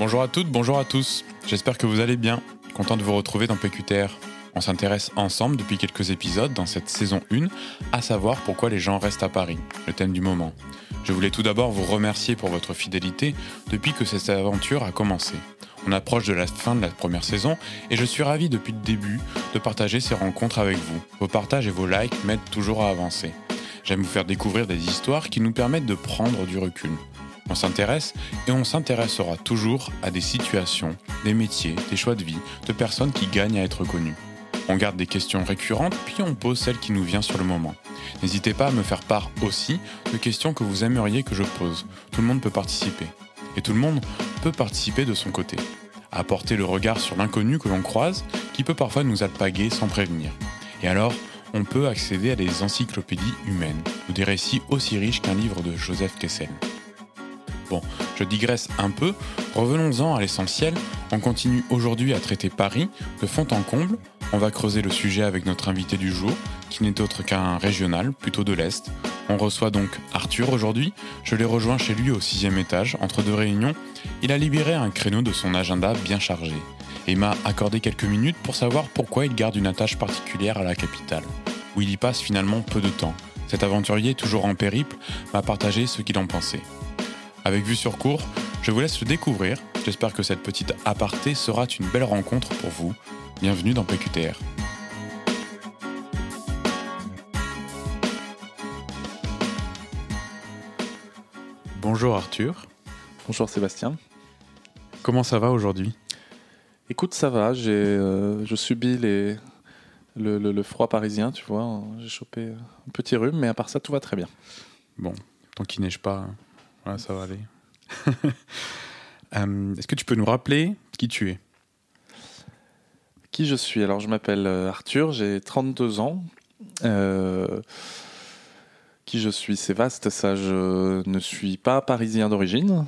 Bonjour à toutes, bonjour à tous. J'espère que vous allez bien. Content de vous retrouver dans PQTR. On s'intéresse ensemble depuis quelques épisodes dans cette saison 1 à savoir pourquoi les gens restent à Paris, le thème du moment. Je voulais tout d'abord vous remercier pour votre fidélité depuis que cette aventure a commencé. On approche de la fin de la première saison et je suis ravi depuis le début de partager ces rencontres avec vous. Vos partages et vos likes m'aident toujours à avancer. J'aime vous faire découvrir des histoires qui nous permettent de prendre du recul. On s'intéresse et on s'intéressera toujours à des situations, des métiers, des choix de vie, de personnes qui gagnent à être connues. On garde des questions récurrentes puis on pose celle qui nous vient sur le moment. N'hésitez pas à me faire part aussi de questions que vous aimeriez que je pose. Tout le monde peut participer. Et tout le monde peut participer de son côté. Apporter le regard sur l'inconnu que l'on croise, qui peut parfois nous alpaguer sans prévenir. Et alors, on peut accéder à des encyclopédies humaines, ou des récits aussi riches qu'un livre de Joseph Kessel. Bon, je digresse un peu, revenons-en à l'essentiel, on continue aujourd'hui à traiter Paris de fond en comble, on va creuser le sujet avec notre invité du jour, qui n'est autre qu'un régional, plutôt de l'Est. On reçoit donc Arthur aujourd'hui, je l'ai rejoint chez lui au sixième étage, entre deux réunions, il a libéré un créneau de son agenda bien chargé, et m'a accordé quelques minutes pour savoir pourquoi il garde une attache particulière à la capitale, où il y passe finalement peu de temps. Cet aventurier, toujours en périple, m'a partagé ce qu'il en pensait. Avec vue sur cours, je vous laisse le découvrir. J'espère que cette petite aparté sera une belle rencontre pour vous. Bienvenue dans PQTR. Bonjour Arthur. Bonjour Sébastien. Comment ça va aujourd'hui? Écoute, ça va. J'ai, euh, je subis les, le, le- le froid parisien, tu vois. J'ai chopé un petit rhume, mais à part ça, tout va très bien. Bon, tant qu'il neige pas, ça va aller. Euh, Est-ce que tu peux nous rappeler qui tu es? Qui je suis? Alors, je m'appelle euh, Arthur, j'ai 32 ans. Euh, qui je suis? C'est vaste, ça. Je ne suis pas parisien d'origine,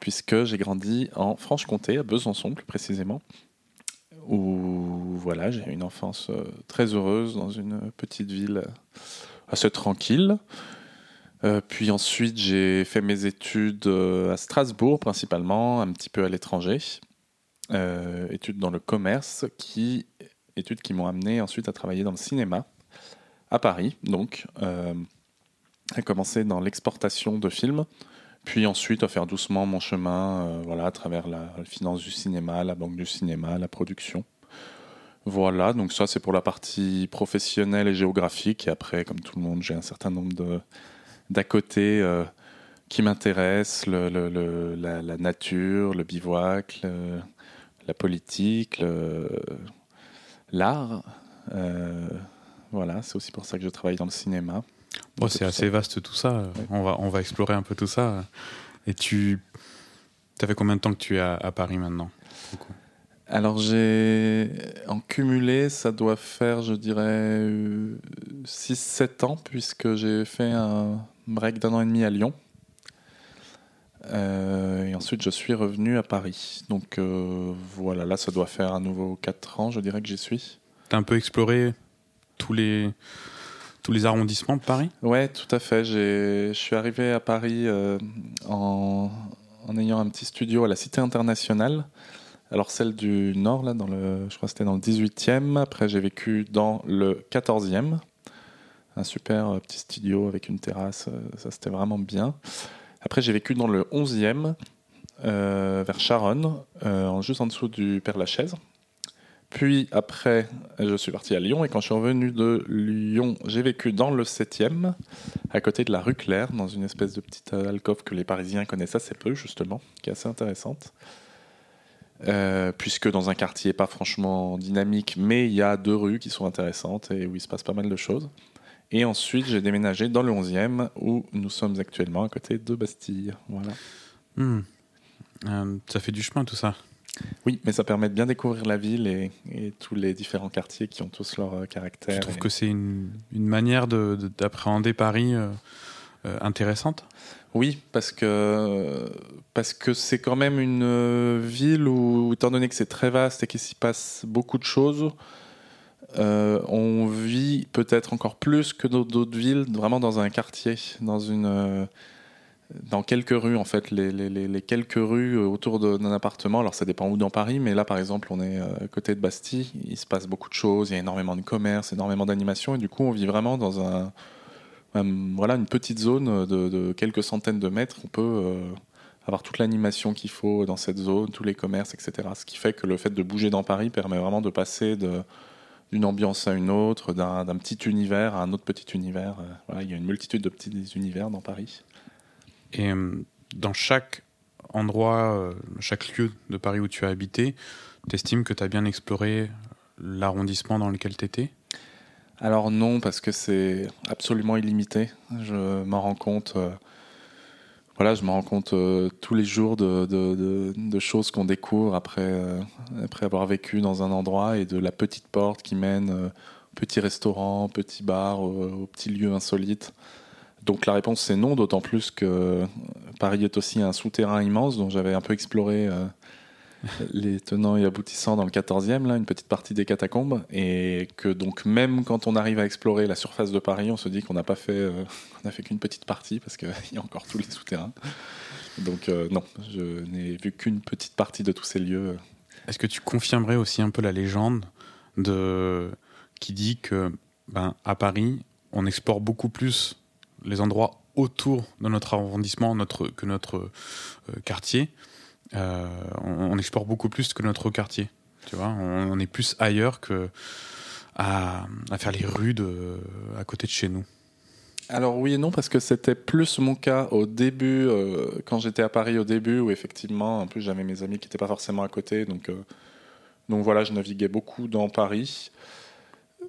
puisque j'ai grandi en Franche-Comté, à Besançon plus précisément, où voilà, j'ai une enfance très heureuse dans une petite ville assez tranquille. Euh, puis ensuite, j'ai fait mes études euh, à Strasbourg principalement, un petit peu à l'étranger. Euh, études dans le commerce, qui, études qui m'ont amené ensuite à travailler dans le cinéma à Paris, donc euh, à commencer dans l'exportation de films, puis ensuite à faire doucement mon chemin, voilà, à travers la, la finance du cinéma, la banque du cinéma, la production. Voilà, donc ça c'est pour la partie professionnelle et géographique. Et après, comme tout le monde, j'ai un certain nombre de d'à côté euh, qui m'intéressent, le, le- le- la, la nature, le bivouac, la politique, l'art. Euh, voilà, c'est aussi pour ça que je travaille dans le cinéma. Bon, c'est assez ça. vaste tout ça. On, va, on va explorer un peu tout ça. Et tu. Ça fait combien de temps que tu es à, à Paris maintenant Alors j'ai en cumulé, ça doit faire, je dirais, 6-7 ans, puisque j'ai fait un break d'un an et demi à Lyon. Euh, et ensuite, je suis revenu à Paris. Donc euh, voilà, là, ça doit faire à nouveau 4 ans, je dirais que j'y suis. T'as un peu exploré tous les, tous les arrondissements de Paris? Ouais, tout à fait. Je suis arrivé à Paris euh, en, en ayant un petit studio à la Cité internationale. Alors celle du Nord, là, dans le, je crois que c'était dans le 18e. Après, j'ai vécu dans le 14e. Un super euh, petit studio avec une terrasse. euh, Ça, c'était vraiment bien. Après, j'ai vécu dans le 11e, euh, vers Charonne, juste en dessous du Père Lachaise. Puis après, je suis parti à Lyon et quand je suis revenu de Lyon, j'ai vécu dans le 7e, à côté de la rue Claire, dans une espèce de petite alcôve que les Parisiens connaissent assez peu, justement, qui est assez intéressante. Puisque dans un quartier pas franchement dynamique, mais il y a deux rues qui sont intéressantes et où il se passe pas mal de choses. Et ensuite, j'ai déménagé dans le 11e, où nous sommes actuellement à côté de Bastille. Voilà. Hmm. Euh, Ça fait du chemin tout ça. Oui, mais ça permet de bien découvrir la ville et, et tous les différents quartiers qui ont tous leur euh, Je caractère. trouve et- que c'est une, une manière de- de- d'appréhender Paris euh, intéressante. Oui, parce que parce que c'est quand même une ville où, étant donné que c'est très vaste et qu'il s'y passe beaucoup de choses, euh, on vit peut-être encore plus que d'autres villes, vraiment dans un quartier, dans une euh, dans quelques rues, en fait, les, quelques rues autour d'un appartement. Alors, ça dépend où dans Paris, mais là, par exemple, on est euh, à côté de Bastille. Il se passe beaucoup de choses. Il y a énormément de commerce, énormément d'animation. Et du coup, on vit vraiment dans un, voilà, une petite zone de, quelques centaines de mètres. On peut avoir toute l'animation qu'il faut dans cette zone, tous les commerces, etc. Ce qui fait que le fait de bouger dans Paris permet vraiment de passer de d'une ambiance à une autre, d'un petit univers à un autre petit univers. Euh, Voilà, il y a une multitude de petits univers dans Paris. Et euh, dans chaque endroit, euh, chaque lieu de Paris où tu as habité, t'estimes que tu as bien exploré l'arrondissement dans lequel tu étais Alors non, parce que c'est absolument illimité. Je m'en rends compte. Euh, voilà, je me rends compte euh, tous les jours de, choses qu'on découvre après, euh, après avoir vécu dans un endroit et de la petite porte qui mène euh, au petit restaurant, au petit bar, au, au petit lieu insolite. Donc la réponse c'est non, d'autant plus que Paris est aussi un souterrain immense dont j'avais un peu exploré euh, les tenants et aboutissants dans le 14e, là, une petite partie des catacombes, et que donc même quand on arrive à explorer la surface de Paris, on se dit qu'on n'a pas fait, euh, a fait qu'une petite partie parce qu'il y a encore tous les souterrains. Donc euh, non, je n'ai vu qu'une petite partie de tous ces lieux. Est-ce que tu confirmerais aussi un peu la légende de qui dit que ben, à Paris, on explore beaucoup plus les endroits autour de notre arrondissement que notre euh, quartier? Euh, on, on explore beaucoup plus que notre quartier. Tu vois, on, est plus ailleurs que à, à faire les rues de, à côté de chez nous. Alors oui et non, parce que c'était plus mon cas au début, euh, quand j'étais à Paris au début, où effectivement, en plus j'avais mes amis qui n'étaient pas forcément à côté, donc, euh, donc voilà, je naviguais beaucoup dans Paris.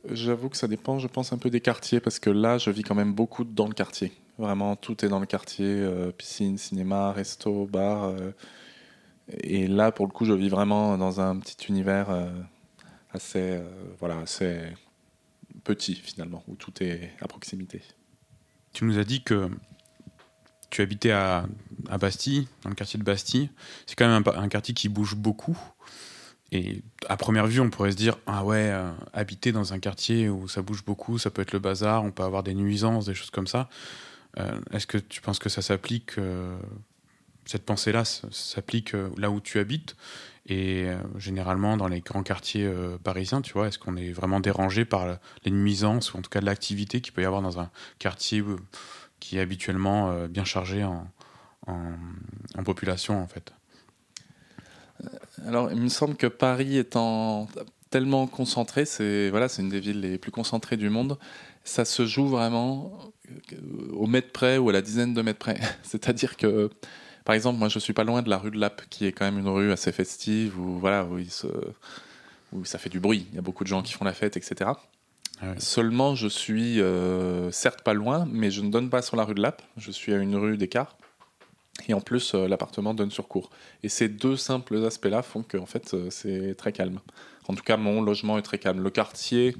J'avoue que ça dépend, je pense, un peu des quartiers, parce que là, je vis quand même beaucoup dans le quartier. Vraiment, tout est dans le quartier, euh, piscine, cinéma, resto, bar. Et là, pour le coup, je vis vraiment dans un petit univers euh, assez, euh, voilà, assez petit, finalement, où tout est à proximité. Tu nous as dit que tu habitais à, Bastille, dans le quartier de Bastille. C'est quand même un, quartier qui bouge beaucoup. Et à première vue, on pourrait se dire ah ouais, euh, habiter dans un quartier où ça bouge beaucoup, ça peut être le bazar, on peut avoir des nuisances, des choses comme ça. Est-ce que tu penses que ça s'applique, cette pensée-là s'applique euh, là où tu habites et euh, généralement dans les grands quartiers euh, parisiens, tu vois, est-ce qu'on est vraiment dérangé par les nuisances ou en tout cas l'activité qu'il peut y avoir dans un quartier qui est habituellement bien chargé en, en, population en fait? Alors, il me semble que Paris étant tellement concentré, c'est voilà, c'est une des villes les plus concentrées du monde. Ça se joue vraiment au mètre près ou à la dizaine de mètres près. C'est-à-dire que, par exemple, moi, je suis pas loin de la rue de Lappe, qui est quand même une rue assez festive où voilà, où, il se- où ça fait du bruit. Il y a beaucoup de gens qui font la fête, etc. Ah. Seulement, je suis euh, certes pas loin, mais je ne donne pas sur la rue de Lappe. Je suis à une rue d'écart. Et en plus, euh, l'appartement donne sur cour. Et ces deux simples aspects-là font que en fait, euh, c'est très calme. En tout cas, mon logement est très calme. Le quartier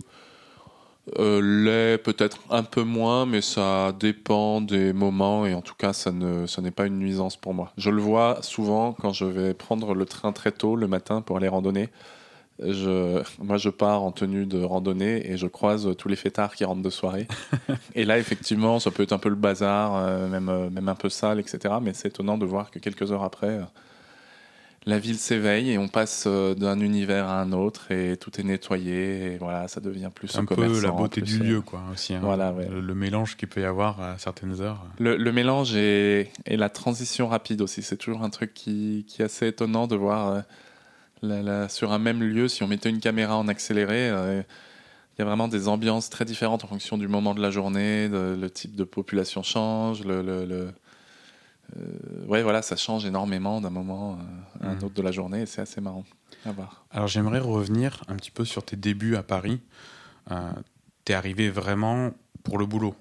euh, l'est peut-être un peu moins, mais ça dépend des moments. Et en tout cas, ça ne, ça n'est pas une nuisance pour moi. Je le vois souvent quand je vais prendre le train très tôt le matin pour aller randonner. Je, moi, je pars en tenue de randonnée et je croise tous les fêtards qui rentrent de soirée. et là, effectivement, ça peut être un peu le bazar, euh, même, euh, même un peu sale, etc. Mais c'est étonnant de voir que quelques heures après, euh, la ville s'éveille et on passe euh, d'un univers à un autre et tout est nettoyé. Et voilà, ça devient plus un peu la beauté du lieu quoi aussi hein. voilà, ouais. le, le mélange qu'il peut y avoir à certaines heures Le, le mélange et, et la transition rapide aussi, c'est toujours un truc qui, qui est assez étonnant de voir euh, la- la- sur un même lieu, si on mettait une caméra en accéléré, euh, il y a vraiment des ambiances très différentes en fonction du moment de la journée, de- le type de population change, le, le- le- ouais, voilà, ça change énormément d'un moment euh, à un Mhm. autre de la journée et c'est assez marrant à voir. Alors j'aimerais revenir un petit peu sur tes débuts à Paris. Euh, T'es arrivé vraiment pour le boulot,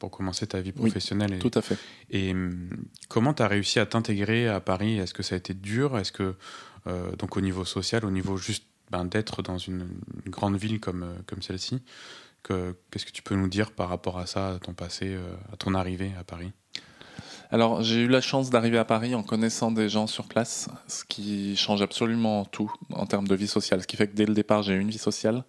pour commencer ta vie Oui, professionnelle. et Tout à fait. et, hum, comment tu as réussi à t'intégrer à Paris? Est-ce que ça a été dur? Est-ce que, euh, donc au niveau social, au niveau juste ben, d'être dans une, une grande ville comme, euh, comme celle-ci, que- qu'est-ce que tu peux nous dire par rapport à ça, à ton passé, euh, à ton arrivée à Paris? Alors, j'ai eu la chance d'arriver à Paris en connaissant des gens sur place, ce qui change absolument tout en termes de vie sociale. Ce qui fait que dès le départ, j'ai eu une vie sociale.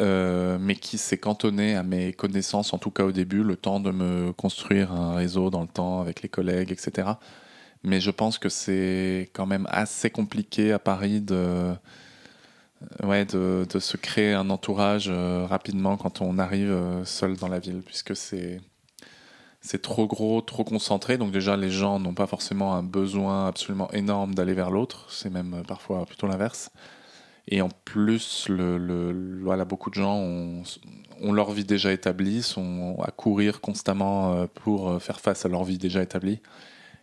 euh, mais qui s'est cantonné à mes connaissances, en tout cas au début, le temps de me construire un réseau dans le temps avec les collègues, etc. Mais je pense que c'est quand même assez compliqué à Paris de, ouais, de se créer un entourage euh, rapidement quand on arrive euh, seul dans la ville, puisque c'est c'est trop gros, trop concentré. Donc déjà, les gens n'ont pas forcément un besoin absolument énorme d'aller vers l'autre. C'est même euh, parfois plutôt l'inverse. Et en plus, le, le, voilà, beaucoup de gens ont, ont, leur vie déjà établie, sont à courir constamment pour faire face à leur vie déjà établie.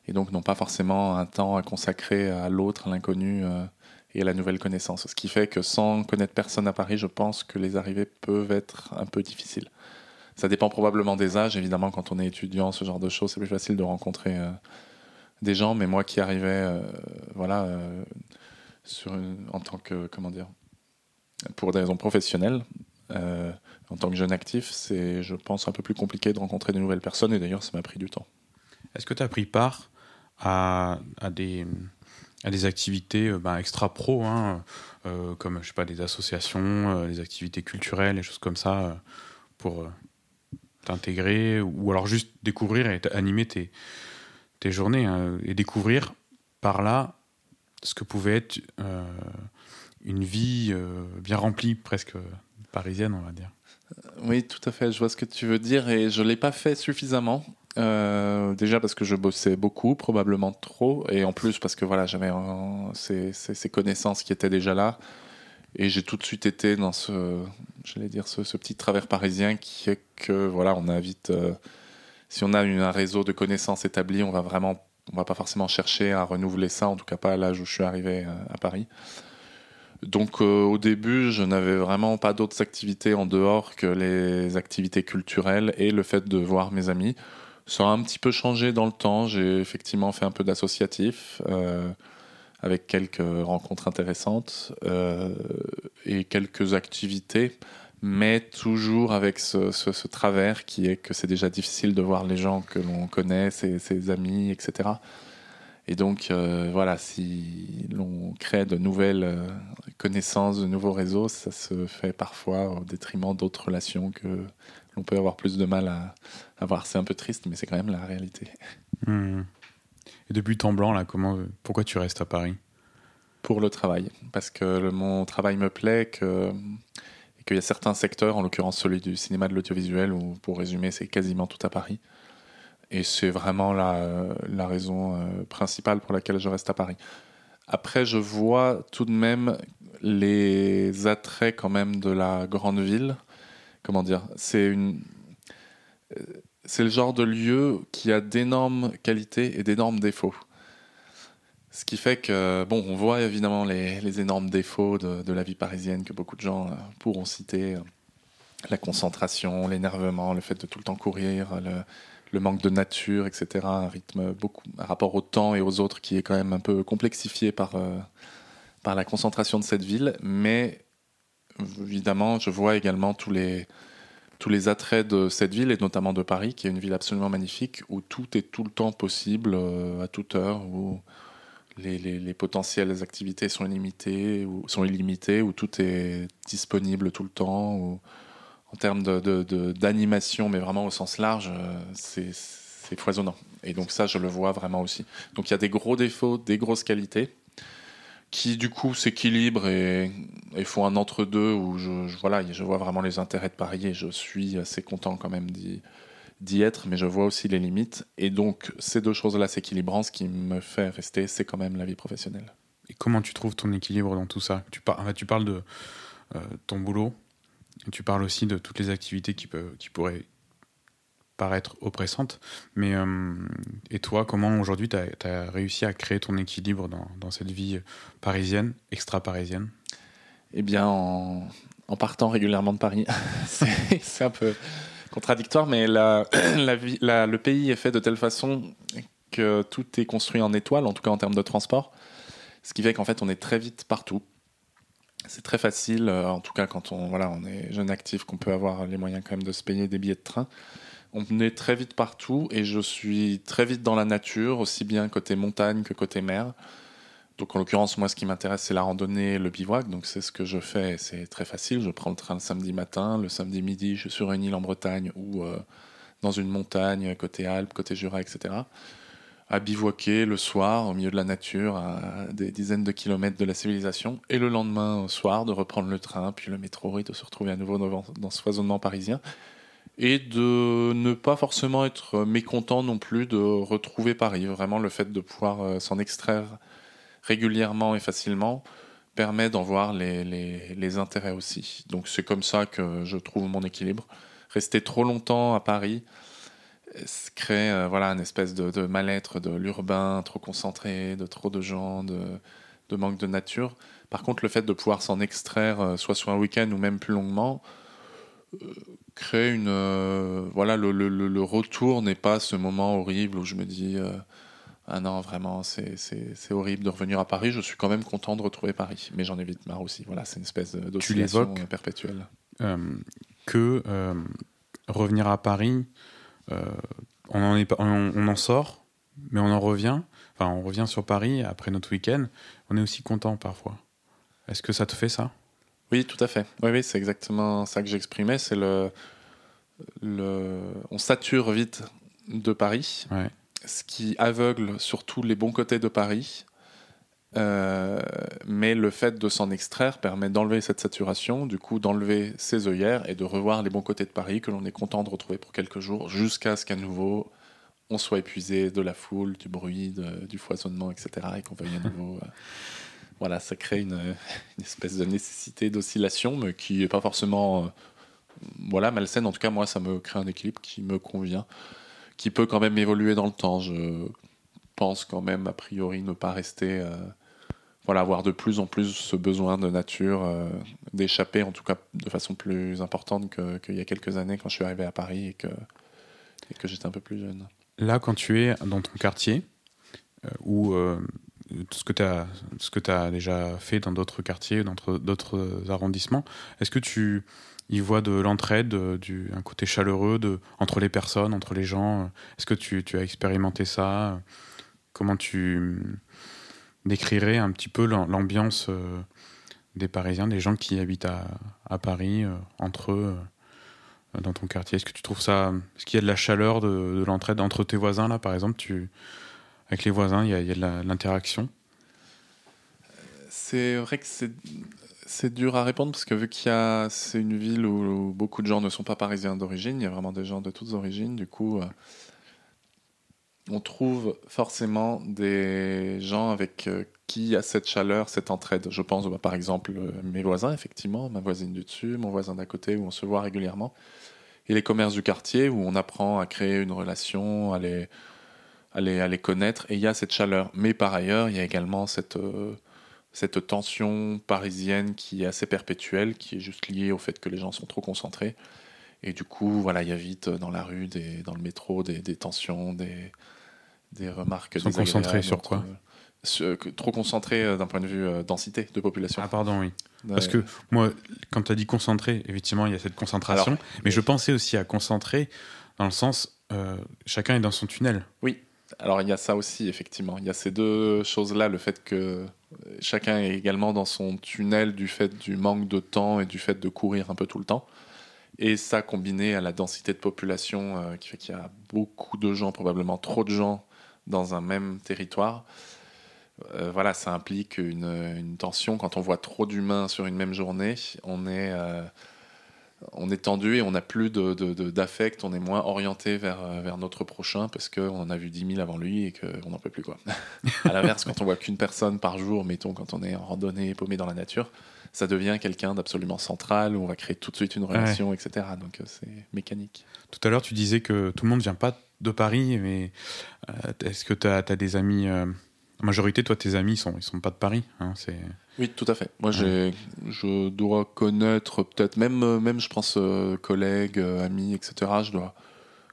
Et donc n'ont pas forcément un temps à consacrer à l'autre, à l'inconnu et à la nouvelle connaissance. Ce qui fait que sans connaître personne à Paris, je pense que les arrivées peuvent être un peu difficiles. Ça dépend probablement des âges, évidemment, quand on est étudiant, ce genre de choses, c'est plus facile de rencontrer euh, des gens, mais moi qui arrivais, euh, voilà, euh, en tant que, comment dire, pour des raisons professionnelles, en tant que jeune actif, c'est, je pense, un peu plus compliqué de rencontrer de nouvelles personnes, et d'ailleurs, ça m'a pris du temps. Est-ce que tu as pris part à, des activités bah, extra pro, hein, comme je sais pas des associations, des activités culturelles, des choses comme ça, pour t'intégrer, ou alors juste découvrir et animer tes, tes journées hein, et découvrir par là ce que pouvait être une vie bien remplie, presque parisienne, on va dire. Oui, tout à fait, je vois ce que tu veux dire et je ne l'ai pas fait suffisamment. Euh, déjà parce que je bossais beaucoup, probablement trop, et en plus parce que voilà, j'avais ces, ces, connaissances qui étaient déjà là, et j'ai tout de suite été dans ce, j'allais dire, ce, petit travers parisien qui est que voilà, on a vite, euh, si on a un réseau de connaissances établi, on va vraiment, on va pas forcément chercher à renouveler ça, en tout cas pas à l'âge où je suis arrivé euh, à Paris. Donc au début, je n'avais vraiment pas d'autres activités en dehors que les activités culturelles et le fait de voir mes amis. Ça a un petit peu changé dans le temps. J'ai effectivement fait un peu d'associatif euh, avec quelques rencontres intéressantes euh, et quelques activités, mais toujours avec ce, travers qui est que c'est déjà difficile de voir les gens que l'on connaît, ses, amis, etc. Et donc, euh, voilà, si l'on crée de nouvelles connaissances, de nouveaux réseaux, ça se fait parfois au détriment d'autres relations que l'on peut avoir plus de mal à, à voir. C'est un peu triste, mais c'est quand même la réalité. Hmm. Et depuis temps blanc, là, comment, pourquoi tu restes à Paris? Pour le travail, parce que mon travail me plaît, que, et qu'il y a certains secteurs, en l'occurrence celui du cinéma de l'audiovisuel, où pour résumer, c'est quasiment tout à Paris. Et c'est vraiment la, la raison euh, principale pour laquelle je reste à Paris. Après, je vois tout de même les attraits quand même de la grande ville. Comment dire? C'est une c'est le genre de lieu qui a d'énormes qualités et d'énormes défauts. Ce qui fait que, bon, on voit évidemment les, énormes défauts de, la vie parisienne que beaucoup de gens euh, pourront citer. La concentration, l'énervement, le fait de tout le temps courir, le, manque de nature, etc. Un rythme beaucoup, un rapport au temps et aux autres qui est quand même un peu complexifié par, euh, par la concentration de cette ville. Mais évidemment, je vois également tous les, tous les attraits de cette ville et notamment de Paris, qui est une ville absolument magnifique où tout est tout le temps possible euh, à toute heure, où les, les, potentielles activités sont illimitées, ou sont où tout est disponible tout le temps, où, en termes d'animation, de, mais vraiment au sens large, euh, c'est foisonnant. Et donc ça, je le vois vraiment aussi. Donc il y a des gros défauts, des grosses qualités qui du coup s'équilibre et, et, font un entre-deux où je, voilà, je vois vraiment les intérêts de Paris et je suis assez content quand même d'y être, mais je vois aussi les limites. Et donc ces deux choses-là s'équilibrant, ce qui me fait rester, c'est quand même la vie professionnelle. Et comment tu trouves ton équilibre dans tout ça? Tu parles de euh, ton boulot, tu parles aussi de toutes les activités qui, peuvent, qui pourraient paraître oppressante. Mais euh, et toi, comment aujourd'hui tu as, réussi à créer ton équilibre dans, cette vie parisienne, extra-parisienne? Eh bien, en, partant régulièrement de Paris. c'est un peu contradictoire, mais la, la, vie, le pays est fait de telle façon que tout est construit en étoile, en tout cas en termes de transport. Ce qui fait qu'en fait, on est très vite partout. C'est très facile, euh, en tout cas quand on, voilà, on est jeune actif, qu'on peut avoir les moyens quand même de se payer des billets de train on est très vite partout et je suis très vite dans la nature, aussi bien côté montagne que côté mer. Donc en l'occurrence, moi, ce qui m'intéresse, c'est la randonnée, le bivouac. Donc c'est ce que je fais. C'est très facile. Je prends le train le samedi matin. Le samedi midi, je suis sur une île en Bretagne ou euh, dans une montagne, côté Alpes, côté Jura, etc. À bivouaquer le soir, au milieu de la nature, à des dizaines de kilomètres de la civilisation. Et le lendemain au soir, de reprendre le train, puis le métro et de se retrouver à nouveau dans ce foisonnement parisien. Et de ne pas forcément être mécontent non plus de retrouver Paris. Vraiment, le fait de pouvoir euh, s'en extraire régulièrement et facilement permet d'en voir les, intérêts aussi. Donc c'est comme ça que je trouve mon équilibre. Rester trop longtemps à Paris crée euh, voilà, une espèce de, mal-être de l'urbain, trop concentré, de trop de gens, de, de, manque de nature. Par contre, le fait de pouvoir s'en extraire, euh, soit sur un week-end ou même plus longuement, euh, crée une... voilà, le, le, le retour n'est pas ce moment horrible où je me dis ah non, vraiment, c'est horrible de revenir à Paris. Je suis quand même content de retrouver Paris, mais j'en ai vite marre aussi. Voilà, c'est une espèce d'oscillation perpétuelle. Euh, que euh, revenir à Paris, euh, on, en est, on, on, en sort, mais on en revient. Enfin, on revient sur Paris après notre week-end. On est aussi content parfois. Est-ce que ça te fait ça? Oui, tout à fait. Oui, oui, c'est exactement ça que j'exprimais. C'est le, le, on sature vite de Paris. Ouais ce qui aveugle surtout les bons côtés de Paris. Euh, mais le fait de s'en extraire permet d'enlever cette saturation, du coup d'enlever ses œillères et de revoir les bons côtés de Paris que l'on est content de retrouver pour quelques jours, jusqu'à ce qu'à nouveau on soit épuisé de la foule, du bruit, du foisonnement, etc. et qu'on veuille à nouveau. Voilà, ça crée une, espèce de nécessité d'oscillation, mais qui n'est pas forcément euh, voilà, malsaine. En tout cas, moi, ça me crée un équilibre qui me convient qui peut quand même évoluer dans le temps. Je pense quand même, a priori, ne pas rester. Euh, voilà, avoir de plus en plus ce besoin de nature, euh, d'échapper en tout cas de façon plus importante qu'il y a quelques années quand je suis arrivé à Paris et que, et que j'étais un peu plus jeune. Là, quand tu es dans ton quartier, ou ce que tu as, ce que as déjà fait dans d'autres quartiers, dans d'autres arrondissements, est-ce que tu il voit de l'entraide, un côté chaleureux de, entre les personnes, entre les gens? Est-ce que tu, tu, as expérimenté ça? Comment tu décrirais un petit peu l'ambiance euh, des Parisiens, des gens qui habitent à, à Paris, euh, entre eux, euh, dans ton quartier? Est-ce que tu trouves ça Est-ce qu'il y a de la chaleur, de, de l'entraide entre tes voisins, là, par exemple? Avec les voisins, il y a, de l'interaction C'est vrai que c'est dur à répondre parce que vu qu'il y a, c'est une ville où, beaucoup de gens ne sont pas parisiens d'origine, il y a vraiment des gens de toutes origines. Du coup, euh, on trouve forcément des gens avec euh, qui il a cette chaleur, cette entraide. Je pense bah, par exemple euh, mes voisins, effectivement, ma voisine du dessus, mon voisin d'à côté, où on se voit régulièrement, et les commerces du quartier où on apprend à créer une relation, à les, à les, à les connaître, et il y a cette chaleur. Mais par ailleurs, il y a également cette cette tension parisienne qui est assez perpétuelle, qui est juste liée au fait que les gens sont trop concentrés. Et du coup, voilà, il y a vite dans la rue, des, dans le métro, des, des tensions, des, des remarques. Ils sont concentrés sur quoi Trop concentrés euh, d'un point de vue euh, densité de population. Ah, pardon, oui. Parce que moi, quand tu as dit concentré, effectivement, il y a cette concentration. mais je pensais aussi à concentré dans le sens, euh, chacun est dans son tunnel. Oui, alors il y a ça aussi, effectivement. Il y a ces deux choses-là, le fait que chacun est également dans son tunnel du fait du manque de temps et du fait de courir un peu tout le temps. Et ça combiné à la densité de population euh, qui fait qu'il y a beaucoup de gens, probablement trop de gens dans un même territoire. Euh, voilà, ça implique une, tension. Quand on voit trop d'humains sur une même journée, on est, euh, on est tendu et on n'a plus d'affect, de, on est moins orienté vers, euh, vers notre prochain parce qu'on en a vu 10 000 avant lui et qu'on n'en peut plus. Quoi. à l'inverse, quand on voit qu'une personne par jour, mettons, quand on est en randonnée, paumé dans la nature, ça devient quelqu'un d'absolument central où on va créer tout de suite une relation, etc. Donc euh, c'est mécanique. Tout à l'heure, tu disais que tout le monde ne vient pas de Paris, mais euh, est-ce que tu as, as, des amis la majorité, toi, tes amis, ils sont, ils sont pas de Paris. Hein, oui, tout à fait. Moi, j'ai, je dois connaître peut-être, même, même je pense, euh, collègues, euh, amis, etc. Je dois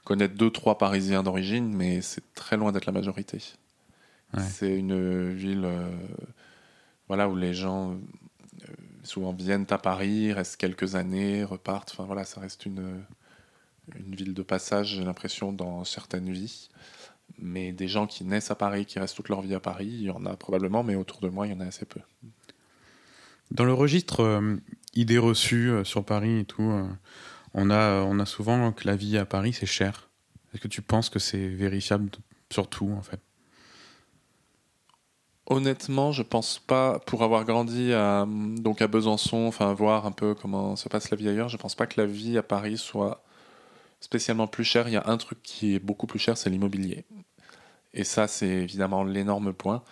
connaître deux, trois Parisiens d'origine, mais c'est très loin d'être la majorité. C'est une ville euh, voilà, où les gens souvent viennent à Paris, restent quelques années, repartent. Enfin, voilà, ça reste une, une ville de passage, j'ai l'impression, dans certaines vies. Mais des gens qui naissent à Paris, qui restent toute leur vie à Paris, il y en a probablement, mais autour de moi, il y en a assez peu. Dans le registre euh, idées reçues euh, sur Paris et tout, euh, on, a, on a souvent que la vie à Paris, c'est cher. Est-ce que tu penses que c'est vérifiable sur tout, en fait? Honnêtement, je pense pas, pour avoir grandi à, donc à Besançon, enfin voir un peu comment se passe la vie ailleurs, je pense pas que la vie à Paris soit spécialement plus chère. Il y a un truc qui est beaucoup plus cher, c'est l'immobilier. Et ça, c'est évidemment l'énorme point.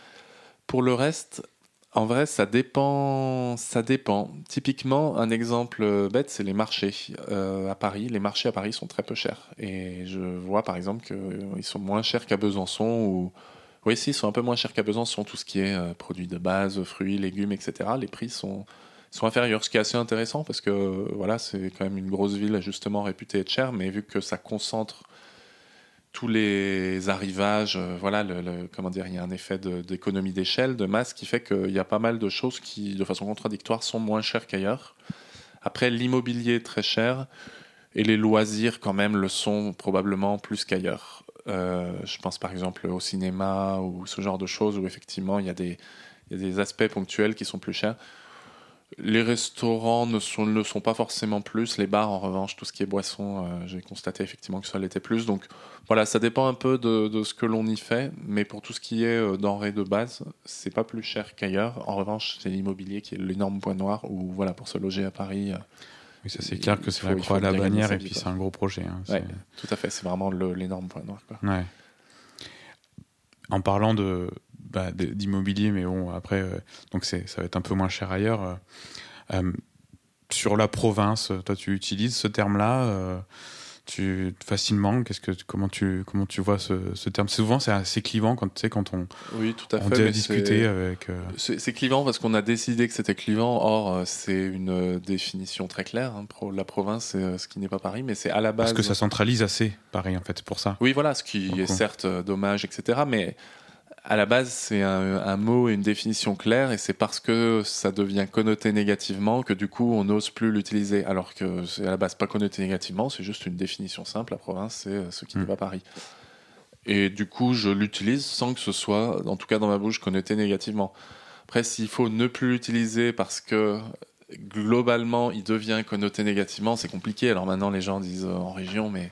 Pour le reste, en vrai, ça dépend. Ça dépend. Typiquement, un exemple bête, c'est les marchés euh, à Paris. Les marchés à Paris sont très peu chers. Et je vois par exemple qu'ils sont moins chers qu'à Besançon ou oui, si, ils sont un peu moins chers qu'à Besançon, tout ce qui est euh, produits de base, fruits, légumes, etc. Les prix sont, sont inférieurs, ce qui est assez intéressant parce que voilà, c'est quand même une grosse ville justement réputée être chère, mais vu que ça concentre tous les arrivages, euh, voilà, le, comment dire, il y a un effet d'économie d'échelle, de masse, qui fait qu'il y a pas mal de choses qui, de façon contradictoire, sont moins chères qu'ailleurs. Après, l'immobilier est très cher et les loisirs quand même le sont probablement plus qu'ailleurs. Euh, je pense par exemple au cinéma ou ce genre de choses où effectivement il y, a des aspects ponctuels qui sont plus chers. Les restaurants ne, sont, ne sont pas forcément plus. Les bars, en revanche, tout ce qui est boisson, euh, j'ai constaté effectivement que ça l'était plus. Donc voilà, ça dépend un peu de, de, ce que l'on y fait. Mais pour tout ce qui est euh, denrées de base, c'est pas plus cher qu'ailleurs. En revanche, c'est l'immobilier qui est l'énorme point noir où, voilà, pour se loger à Paris, oui, ça c'est clair que c'est la croix à la bannière et puis c'est un gros projet. Hein, tout à fait, c'est vraiment l'énorme point noir. Ouais. En parlant de bah, d'immobilier, mais bon, après, euh, donc ça va être un peu moins cher ailleurs. Euh, euh, sur la province, toi tu utilises ce terme-là tu facilement? Qu'est-ce que comment tu comment tu vois ce, ce terme? Souvent c'est assez clivant quand tu sais quand on oui tout à on fait discuter avec euh, c'est clivant parce qu'on a décidé que c'était clivant. Or c'est une définition très claire hein. la province c'est ce qui n'est pas Paris mais c'est à la base parce que ça centralise assez Paris en fait pour ça. Oui voilà ce qui est certes dommage etc mais à la base, c'est un, mot et une définition claire, et c'est parce que ça devient connoté négativement que du coup on n'ose plus l'utiliser. Alors que c'est à la base pas connoté négativement, c'est juste une définition simple. La province, c'est euh, ce qui n'est hmm. pas Paris. Et du coup, je l'utilise sans que ce soit, en tout cas dans ma bouche, connoté négativement. Après, s'il faut ne plus l'utiliser parce que globalement il devient connoté négativement, c'est compliqué. Alors maintenant, les gens disent euh, en région, mais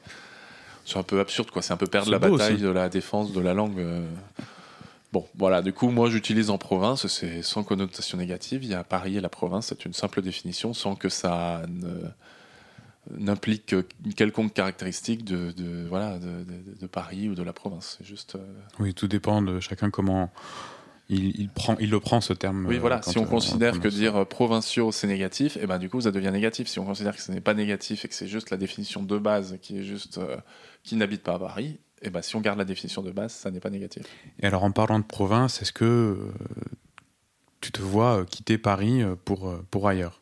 c'est un peu absurde, quoi. C'est un peu perdre la bataille de la défense de la langue. Euh. Bon, voilà, du coup, moi j'utilise en province, c'est sans connotation négative. Il y a Paris et la province, c'est une simple définition sans que ça n'implique une quelconque caractéristique de, voilà, de, Paris ou de la province. C'est juste. Euh, oui, tout dépend de chacun comment il, prend, il le prend ce terme. Oui, voilà. si on, considère que dire provinciaux c'est négatif, et eh ben du coup ça devient négatif. Si on considère que ce n'est pas négatif et que c'est juste la définition de base qui est juste euh, qui n'habite pas à Paris, eh ben, si on garde la définition de base, ça n'est pas négatif. Et alors, en parlant de province, est-ce que euh, tu te vois euh, quitter Paris euh, pour, pour ailleurs?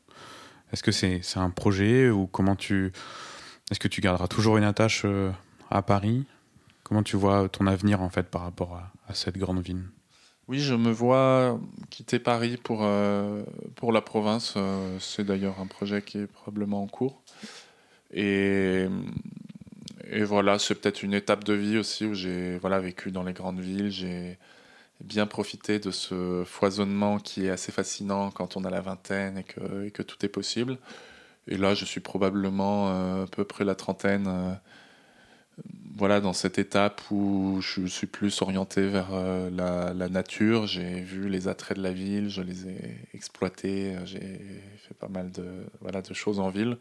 Est-ce que c'est un projet ou comment tu. Est-ce que tu garderas toujours une attache à Paris? Comment tu vois ton avenir, en fait, par rapport à, cette grande ville? Oui, je me vois quitter Paris pour, pour la province. c'est d'ailleurs un projet qui est probablement en cours. Et et voilà, c'est peut-être une étape de vie aussi où j'ai voilà, vécu dans les grandes villes. J'ai bien profité de ce foisonnement qui est assez fascinant quand on a la vingtaine et que, tout est possible. Et là, je suis probablement euh, à peu près la trentaine, euh, voilà, dans cette étape où je suis plus orienté vers euh, la, la, nature. J'ai vu les attraits de la ville, je les ai exploités, j'ai fait pas mal de, voilà, de choses en ville.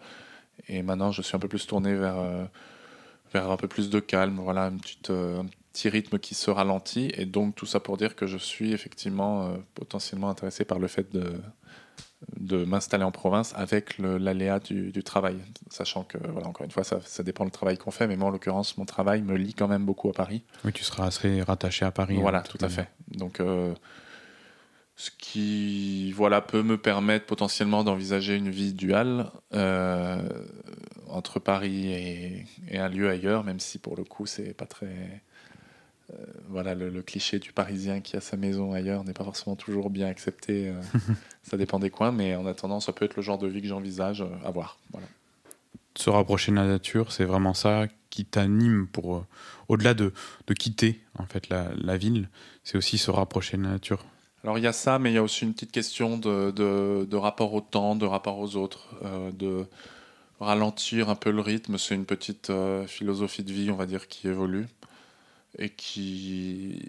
Et maintenant, je suis un peu plus tourné vers vers un peu plus de calme, voilà, une petite, euh, un petit rythme qui se ralentit. Et donc tout ça pour dire que je suis effectivement euh, potentiellement intéressé par le fait de, de m'installer en province avec l'aléa du, du, travail. Sachant que, voilà, encore une fois, ça, ça dépend du travail qu'on fait, mais moi en l'occurrence, mon travail me lie quand même beaucoup à Paris. Oui, tu seras assez rattaché à Paris. Voilà, hein, tout à fait. Donc euh, ce qui voilà, peut me permettre potentiellement d'envisager une vie duale euh, entre Paris et, un lieu ailleurs, même si pour le coup, c'est pas très. Euh, voilà, le, cliché du Parisien qui a sa maison ailleurs n'est pas forcément toujours bien accepté. Euh, ça dépend des coins, mais en attendant, ça peut être le genre de vie que j'envisage à voir. Voilà. Se rapprocher de la nature, c'est vraiment ça qui t'anime pour au-delà de, de, quitter en fait la, la ville, c'est aussi se rapprocher de la nature. Alors il y a ça, mais il y a aussi une petite question de, de, de rapport au temps, de rapport aux autres, euh, de ralentir un peu le rythme. C'est une petite euh, philosophie de vie, on va dire, qui évolue et qui,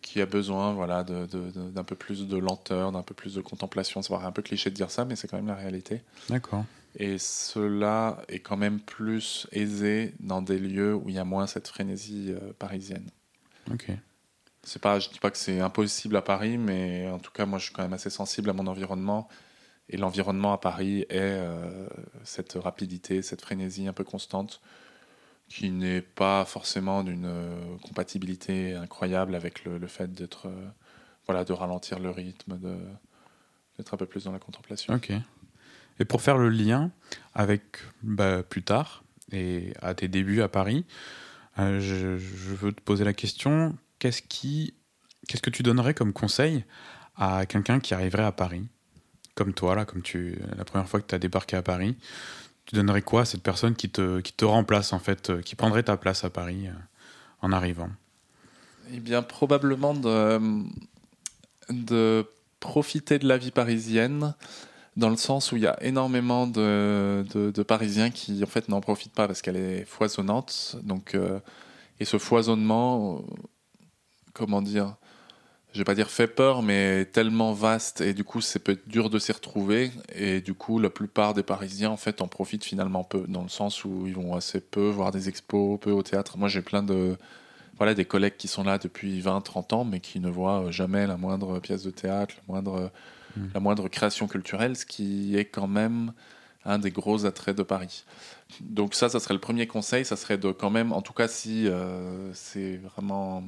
qui a besoin voilà, d'un peu plus de lenteur, d'un peu plus de contemplation. C'est un peu cliché de dire ça, mais c'est quand même la réalité. D'accord. Et cela est quand même plus aisé dans des lieux où il y a moins cette frénésie euh, parisienne. Ok. C'est pas, je dis pas que c'est impossible à Paris, mais en tout cas, moi, je suis quand même assez sensible à mon environnement. Et l'environnement à Paris est euh, cette rapidité, cette frénésie un peu constante, qui n'est pas forcément d'une euh, compatibilité incroyable avec le, fait d'être, voilà, de ralentir le rythme, d'être un peu plus dans la contemplation. Ok. Et pour faire le lien avec bah, plus tard et à tes débuts à Paris, euh, je, veux te poser la question qu'est-ce qui, qu'est-ce que tu donnerais comme conseil à quelqu'un qui arriverait à Paris, comme toi là, comme tu la première fois que tu as débarqué à Paris, tu donnerais quoi à cette personne qui te, qui te remplace en fait, qui prendrait ta place à Paris euh, en arrivant? Eh bien, probablement de, de profiter de la vie parisienne dans le sens où il y a énormément de, de, Parisiens qui en fait n'en profitent pas parce qu'elle est foisonnante. Donc, euh, et ce foisonnement, comment dire, je vais pas dire fait peur, mais tellement vaste et du coup c'est peut être dur de s'y retrouver. Et du coup, la plupart des Parisiens en fait en profitent finalement peu, dans le sens où ils vont assez peu voir des expos, peu au théâtre. Moi j'ai plein de voilà, des collègues qui sont là depuis 20-30 ans, mais qui ne voient jamais la moindre pièce de théâtre, la moindre Mm. la moindre création culturelle, ce qui est quand même un des gros attraits de Paris. Donc ça, ça serait le premier conseil, ça serait de quand même, en tout cas si euh, c'est vraiment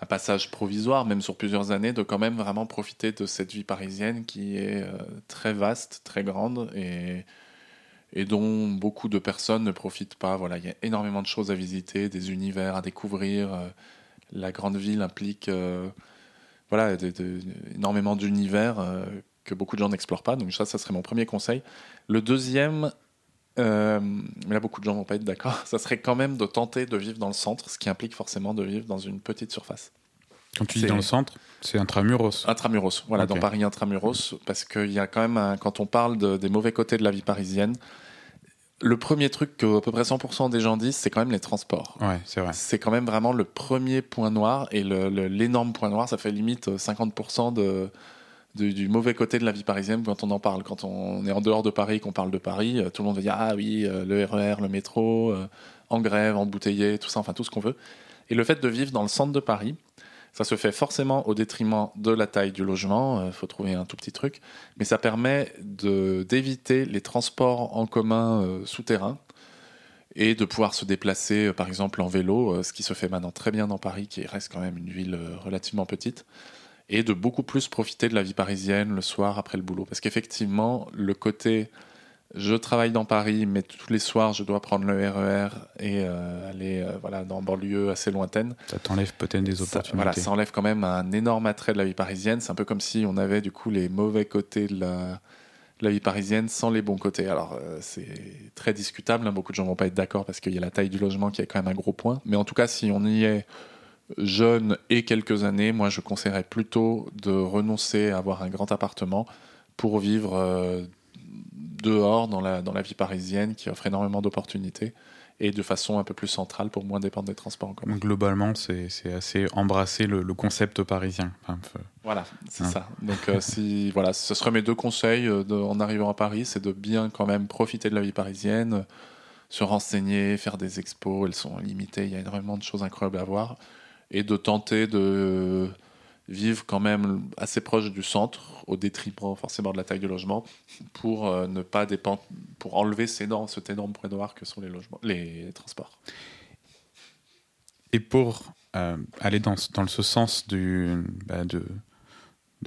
un passage provisoire, même sur plusieurs années, de quand même vraiment profiter de cette vie parisienne qui est euh, très vaste, très grande et, dont beaucoup de personnes ne profitent pas. Voilà, il y a énormément de choses à visiter, des univers à découvrir. Euh, la grande ville implique voilà, énormément d'univers euh, que beaucoup de gens n'explorent pas. Donc ça, ça serait mon premier conseil. Le deuxième, euh, mais là beaucoup de gens vont pas être d'accord, ça serait quand même de tenter de vivre dans le centre, ce qui implique forcément de vivre dans une petite surface. Quand tu dis dans le centre, c'est intramuros. Intramuros, voilà, dans Paris intramuros, parce qu'il y a quand même, quand on parle des mauvais côtés de la vie parisienne, le premier truc que à peu près 100% des gens disent, c'est quand même les transports. Ouais, c'est vrai. C'est quand même vraiment le premier point noir et l'énorme point noir, ça fait limite 50% euh, de, du mauvais côté de la vie parisienne quand on en parle. Quand on est en dehors de Paris, qu'on parle de Paris, euh, tout le monde va dire ah oui, euh, le RER, e le métro, en grève, embouteillé, tout ça, enfin tout ce qu'on veut. Et le fait de vivre dans le centre de Paris, ça se fait forcément au détriment de la taille du logement, il euh, faut trouver un tout petit truc, mais ça permet d'éviter les transports en commun euh, souterrains et de pouvoir se déplacer euh, par exemple en vélo, ce qui se fait maintenant très bien dans Paris, qui reste quand même une ville relativement petite, et de beaucoup plus profiter de la vie parisienne le soir après le boulot. Parce qu'effectivement, le côté je travaille dans Paris, mais tous les soirs, je dois prendre le RER e et euh, aller euh, voilà, dans banlieue assez lointaine. Ça t'enlève peut-être des opportunités. Ça, voilà, ça enlève quand même un énorme attrait de la vie parisienne. C'est un peu comme si on avait du coup les mauvais côtés de la, la vie parisienne sans les bons côtés. Alors, euh, c'est très discutable. Hein. Beaucoup de gens vont pas être d'accord parce qu'il y a la taille du logement qui est quand même un gros point. Mais en tout cas, si on y est jeune et quelques années, moi, je conseillerais plutôt de renoncer à avoir un grand appartement pour vivre dehors dans la, dans la vie parisienne qui offre énormément d'opportunités et de façon un peu plus centrale pour moins dépendre des transports en commun. Globalement, c'est assez embrasser le, concept parisien. voilà, c'est hein. ça. Donc, euh, si, voilà, ce serait mes deux conseils euh, en arrivant à Paris, c'est de bien quand même profiter de la vie parisienne, se renseigner, faire des expos, elles sont limitées, il y a énormément de choses incroyables à voir, et de tenter de vivent quand même assez proche du centre, au détriment forcément de la taille du logement, pour euh, ne pas dépendre, pour enlever ces énorme, cet énorme point noir que sont les logements, les transports. Et pour euh, aller dans, ce sens bah, de,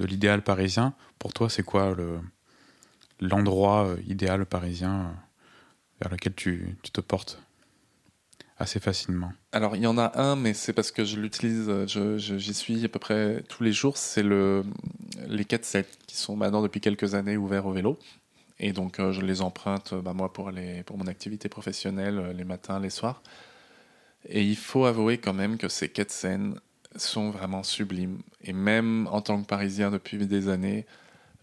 l'idéal parisien, pour toi, c'est quoi le, l'endroit euh, idéal parisien vers lequel tu te portes? Assez facilement Alors, il y en a un, mais c'est parce que je l'utilise, j'y suis à peu près tous les jours. C'est le, les 4-7 qui sont maintenant depuis quelques années ouverts au vélo. Et donc, je les emprunte, bah, moi, pour, les, pour mon activité professionnelle, les matins, les soirs. Et il faut avouer quand même que ces quêtes scènes sont vraiment sublimes. Et même en tant que Parisien depuis des années,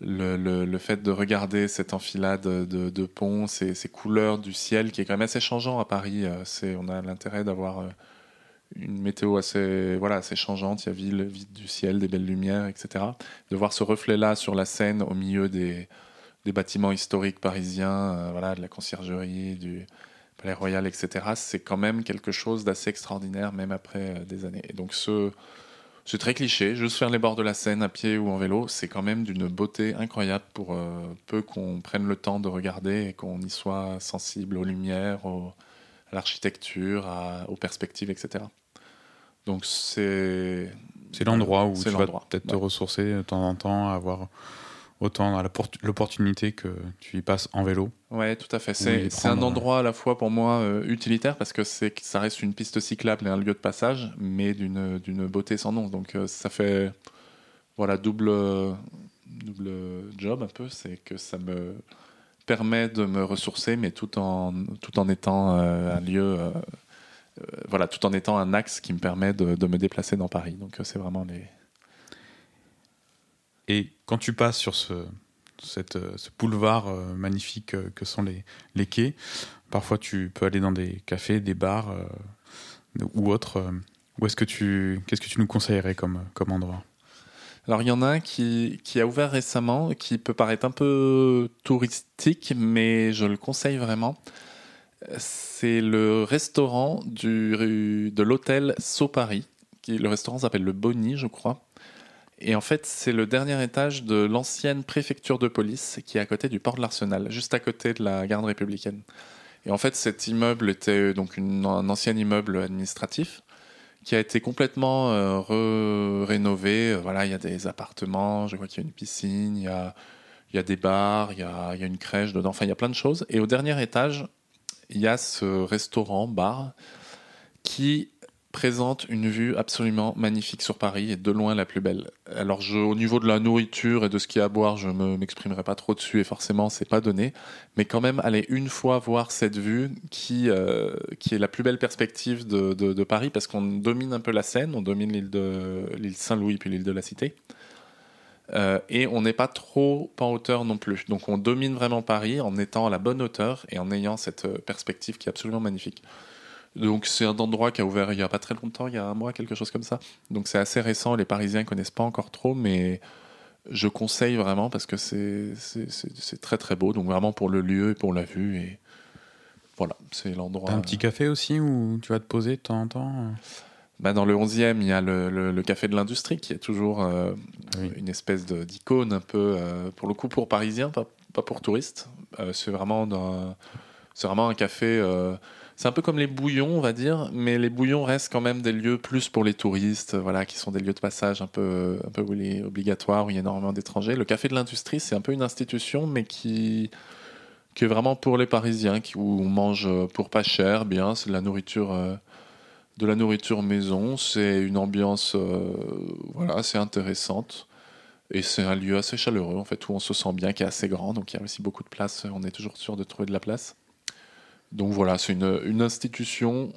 le, le, fait de regarder cette enfilade de, ponts, ces, ces, couleurs du ciel qui est quand même assez changeant à Paris, c'est, on a l'intérêt d'avoir une météo assez, voilà, assez changeante. Il y a ville, vide du ciel, des belles lumières, etc. De voir ce reflet-là sur la scène au milieu des, des bâtiments historiques parisiens, euh, voilà, de la conciergerie, du Palais Royal, etc., c'est quand même quelque chose d'assez extraordinaire, même après euh, des années. Et donc, ce, c'est très cliché, juste faire les bords de la Seine à pied ou en vélo, c'est quand même d'une beauté incroyable pour euh, peu qu'on prenne le temps de regarder et qu'on y soit sensible aux lumières, à l'architecture, aux perspectives, etc. Donc c'est c'est l'endroit où tu vas peut-être te ressourcer de temps en temps, avoir autant l'opportunité que tu y passes en vélo. Ouais, tout à fait. C'est un endroit à la fois pour moi euh, utilitaire parce que c'est ça reste une piste cyclable et un lieu de passage, mais d'une d'une beauté sans nom. Donc euh, ça fait voilà double double job un peu, c'est que ça me permet de me ressourcer, mais tout en tout en étant euh, un lieu euh, voilà, tout en étant un axe qui me permet de, me déplacer dans Paris. Donc euh, c'est vraiment les. Et quand tu passes sur ce, cette, euh, ce boulevard magnifique que sont les, quais, parfois tu peux aller dans des cafés, des bars ou autres. Où est-ce que tu, qu'est-ce que tu nous conseillerais comme, comme endroit? Alors il y en a un qui, qui, a ouvert récemment, qui peut paraître un peu touristique, mais je le conseille vraiment c'est le restaurant du, de l'hôtel So Paris. Le restaurant s'appelle le Bonny, je crois. Et en fait, c'est le dernier étage de l'ancienne préfecture de police qui est à côté du port de l'Arsenal, juste à côté de la garde républicaine. Et en fait, cet immeuble était donc un ancien immeuble administratif qui a été complètement euh, rénové. Voilà, il y a des appartements, je crois qu'il y a une piscine, il y a, des bars, il y a, il y a une crèche dedans, enfin, il y a plein de choses. Et au dernier étage, il y a ce restaurant, bar, qui présente une vue absolument magnifique sur Paris et de loin la plus belle. Alors je, au niveau de la nourriture et de ce qu'il y a à boire, je ne m'exprimerai pas trop dessus et forcément c'est pas donné, mais quand même aller une fois voir cette vue qui, euh, qui est la plus belle perspective de, Paris parce qu'on domine un peu la Seine, on domine l'île de l'île Saint-Louis puis l'île de la Cité. Euh, et on n'est pas trop en hauteur non plus. Donc on domine vraiment Paris en étant à la bonne hauteur et en ayant cette euh, perspective qui est absolument magnifique. Donc c'est un endroit qui a ouvert il n'y a pas très longtemps, il y a un mois, quelque chose comme ça. Donc c'est assez récent, les Parisiens ne connaissent pas encore trop, mais je conseille vraiment parce que c'est très très beau. Donc vraiment pour le lieu et pour la vue. Et voilà, c'est l'endroit. un petit café aussi où tu vas te poser de temps en temps euh? Bah, dans le 11e, il y a le, Café de l'Industrie, qui est toujours euh, une espèce d'icône, un peu, euh, pour le coup, pour Parisiens, pas, pour touristes. Euh, c'est vraiment, vraiment un café. C'est un peu comme les bouillons, on va dire, mais les bouillons restent quand même des lieux plus pour les touristes, voilà, qui sont des lieux de passage un peu, obligatoires, où il y a énormément d'étrangers. Le Café de l'Industrie, c'est un peu une institution, mais qui est vraiment pour les Parisiens, où on mange pour pas cher, bien, c'est de la nourriture nourriture maison. C'est une ambiance euh, voilà, assez intéressante. Et c'est un lieu assez chaleureux, en fait, où on se sent bien, qui est assez grand. Donc il y a aussi beaucoup de place. On est toujours sûr de trouver de la place. Donc voilà, c'est une, institution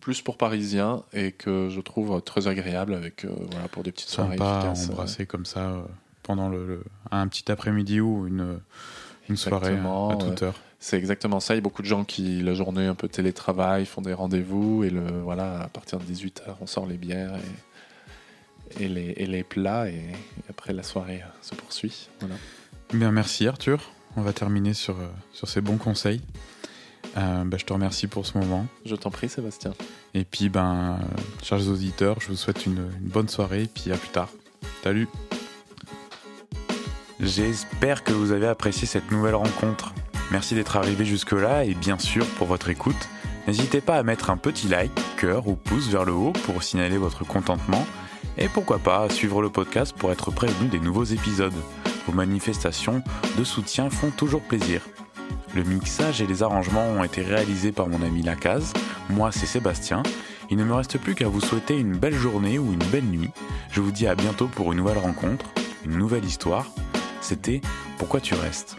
plus pour Parisiens et que je trouve très agréable avec euh, voilà pour des petites soirées Sympa embrasser comme ça euh, pendant le, un petit après-midi ou une une soirée à toute heure. C'est exactement ça. Il y a beaucoup de gens qui, la journée, un peu télétravail, font des rendez-vous. Et le, voilà, à partir de 18h, on sort les bières et, et, les, et les, plats. Et, après, la soirée se poursuit. Voilà. Bien, merci Arthur. On va terminer sur, euh, sur ces bons conseils. Euh, bah, je te remercie pour ce moment. Je t'en prie, Sébastien. Et puis, ben, chers auditeurs, je vous souhaite une, une bonne soirée. Et puis à plus tard. Salut. J'espère que vous avez apprécié cette nouvelle rencontre. Merci d'être arrivé jusque-là et bien sûr pour votre écoute. N'hésitez pas à mettre un petit like, cœur ou pouce vers le haut pour signaler votre contentement et pourquoi pas à suivre le podcast pour être prévenu des nouveaux épisodes. Vos manifestations de soutien font toujours plaisir. Le mixage et les arrangements ont été réalisés par mon ami Lacaze. Moi, c'est Sébastien. Il ne me reste plus qu'à vous souhaiter une belle journée ou une belle nuit. Je vous dis à bientôt pour une nouvelle rencontre, une nouvelle histoire. C'était Pourquoi tu restes?